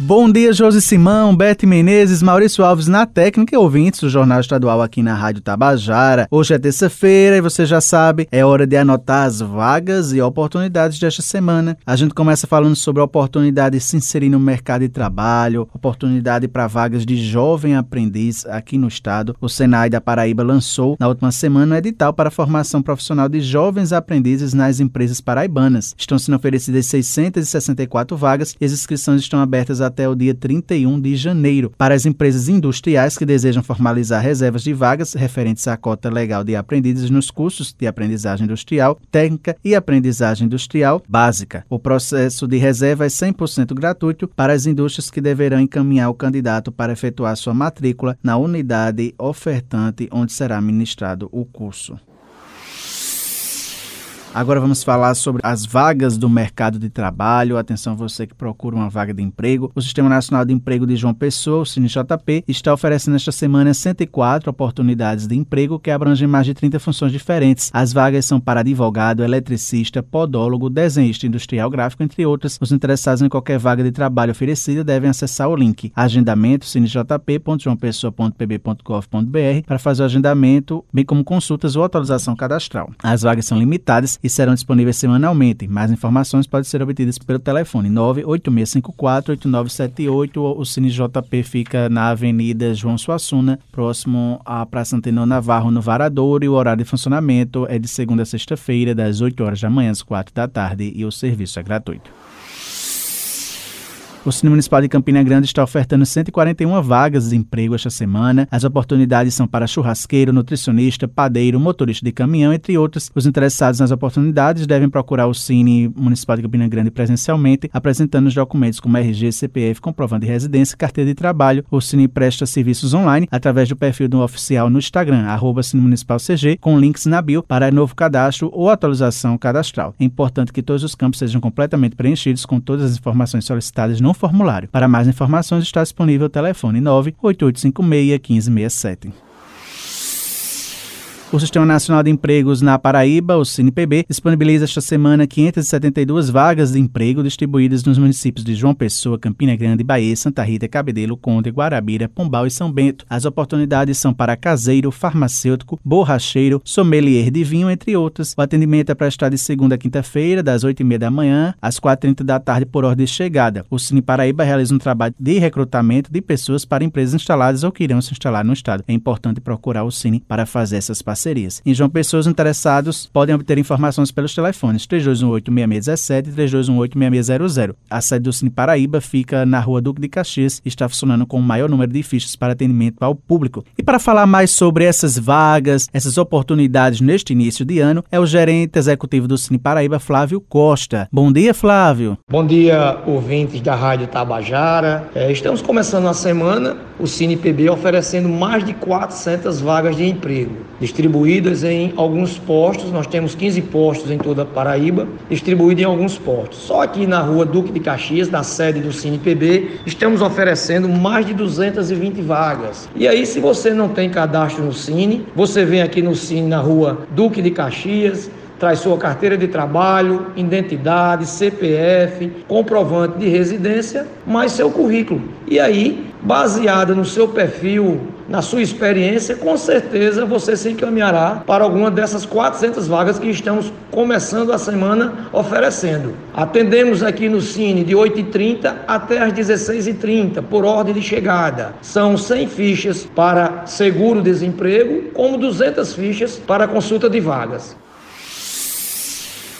Bom dia, Josi Simão, Bete Menezes, Maurício Alves na técnica e ouvintes do Jornal Estadual aqui na Rádio Tabajara. Hoje é terça-feira e você já sabe, é hora de anotar as vagas e oportunidades desta semana. A gente começa falando sobre a oportunidade de se inserir no mercado de trabalho, oportunidade para vagas de jovem aprendiz aqui no estado. O Senai da Paraíba lançou na última semana um edital para formação profissional de jovens aprendizes nas empresas paraibanas. Estão sendo oferecidas 664 vagas e as inscrições estão abertas a até o dia 31 de janeiro. Para as empresas industriais que desejam formalizar reservas de vagas referentes à cota legal de aprendizes nos cursos de aprendizagem industrial, técnica e aprendizagem industrial básica. O processo de reserva é 100% gratuito para as indústrias que deverão encaminhar o candidato para efetuar sua matrícula na unidade ofertante onde será ministrado o curso. Agora vamos falar sobre as vagas do mercado de trabalho. Atenção você que procura uma vaga de emprego. O Sistema Nacional de Emprego de João Pessoa, o CineJP, está oferecendo esta semana 104 oportunidades de emprego que abrangem mais de 30 funções diferentes. As vagas são para advogado, eletricista, podólogo, desenhista industrial gráfico, entre outras. Os interessados em qualquer vaga de trabalho oferecida devem acessar o link agendamento cinejp.joaopessoa.pb.gov.br para fazer o agendamento, bem como consultas ou atualização cadastral. As vagas são limitadas e serão disponíveis semanalmente. Mais informações podem ser obtidas pelo telefone 98654-8978. O Cine JP fica na Avenida João Suassuna, próximo à Praça Antenor Navarro, no Varadouro, e o horário de funcionamento é de segunda a sexta-feira, das 8 horas da manhã às 4 da tarde, e o serviço é gratuito. O Cine Municipal de Campina Grande está ofertando 141 vagas de emprego esta semana. As oportunidades são para churrasqueiro, nutricionista, padeiro, motorista de caminhão, entre outros. Os interessados nas oportunidades devem procurar o Cine Municipal de Campina Grande presencialmente, apresentando os documentos como RG, CPF, comprovante de residência carteira de trabalho. O Cine presta serviços online através do perfil do oficial no Instagram, arroba Cine Municipal CG, com links na bio para novo cadastro ou atualização cadastral. É importante que todos os campos sejam completamente preenchidos com todas as informações solicitadas no formulário. Para mais informações está disponível o telefone 98856 1567. O Sistema Nacional de Empregos na Paraíba, o CinePB, disponibiliza esta semana 572 vagas de emprego distribuídas nos municípios de João Pessoa, Campina Grande, Bahia, Santa Rita, Cabedelo, Conde, Guarabira, Pombal e São Bento. As oportunidades são para caseiro, farmacêutico, borracheiro, sommelier de vinho, entre outros. O atendimento é prestado de segunda a quinta-feira, das 8h30 da manhã às 4h30 da tarde, por ordem de chegada. O Cine Paraíba realiza um trabalho de recrutamento de pessoas para empresas instaladas ou que irão se instalar no estado. É importante procurar o Cine para fazer essas parcerias parcerias. Em João Pessoa, os interessados podem obter informações pelos telefones 3218-6617 e 3218-6600. A sede do Cine Paraíba fica na rua Duque de Caxias e está funcionando com o maior número de fichas para atendimento ao público. E para falar mais sobre essas vagas, essas oportunidades neste início de ano, é o gerente executivo do Cine Paraíba, Flávio Costa. Bom dia, Flávio. Bom dia, ouvintes da Rádio Tabajara. É, estamos começando a semana, o Cine PB oferecendo mais de 400 vagas de emprego, distribuídas em alguns postos. Nós temos 15 postos em toda a Paraíba, distribuídos em alguns postos. Só aqui na rua Duque de Caxias, na sede do Cine PB, estamos oferecendo mais de 220 vagas. E aí, se você não tem cadastro no Cine, você vem aqui no Cine na rua Duque de Caxias, traz sua carteira de trabalho, identidade, CPF, comprovante de residência, mais seu currículo. E aí, baseada no seu perfil, na sua experiência, com certeza você se encaminhará para alguma dessas 400 vagas que estamos começando a semana oferecendo. Atendemos aqui no Cine de 8h30 até as 16h30, por ordem de chegada. São 100 fichas para seguro-desemprego, como 200 fichas para consulta de vagas.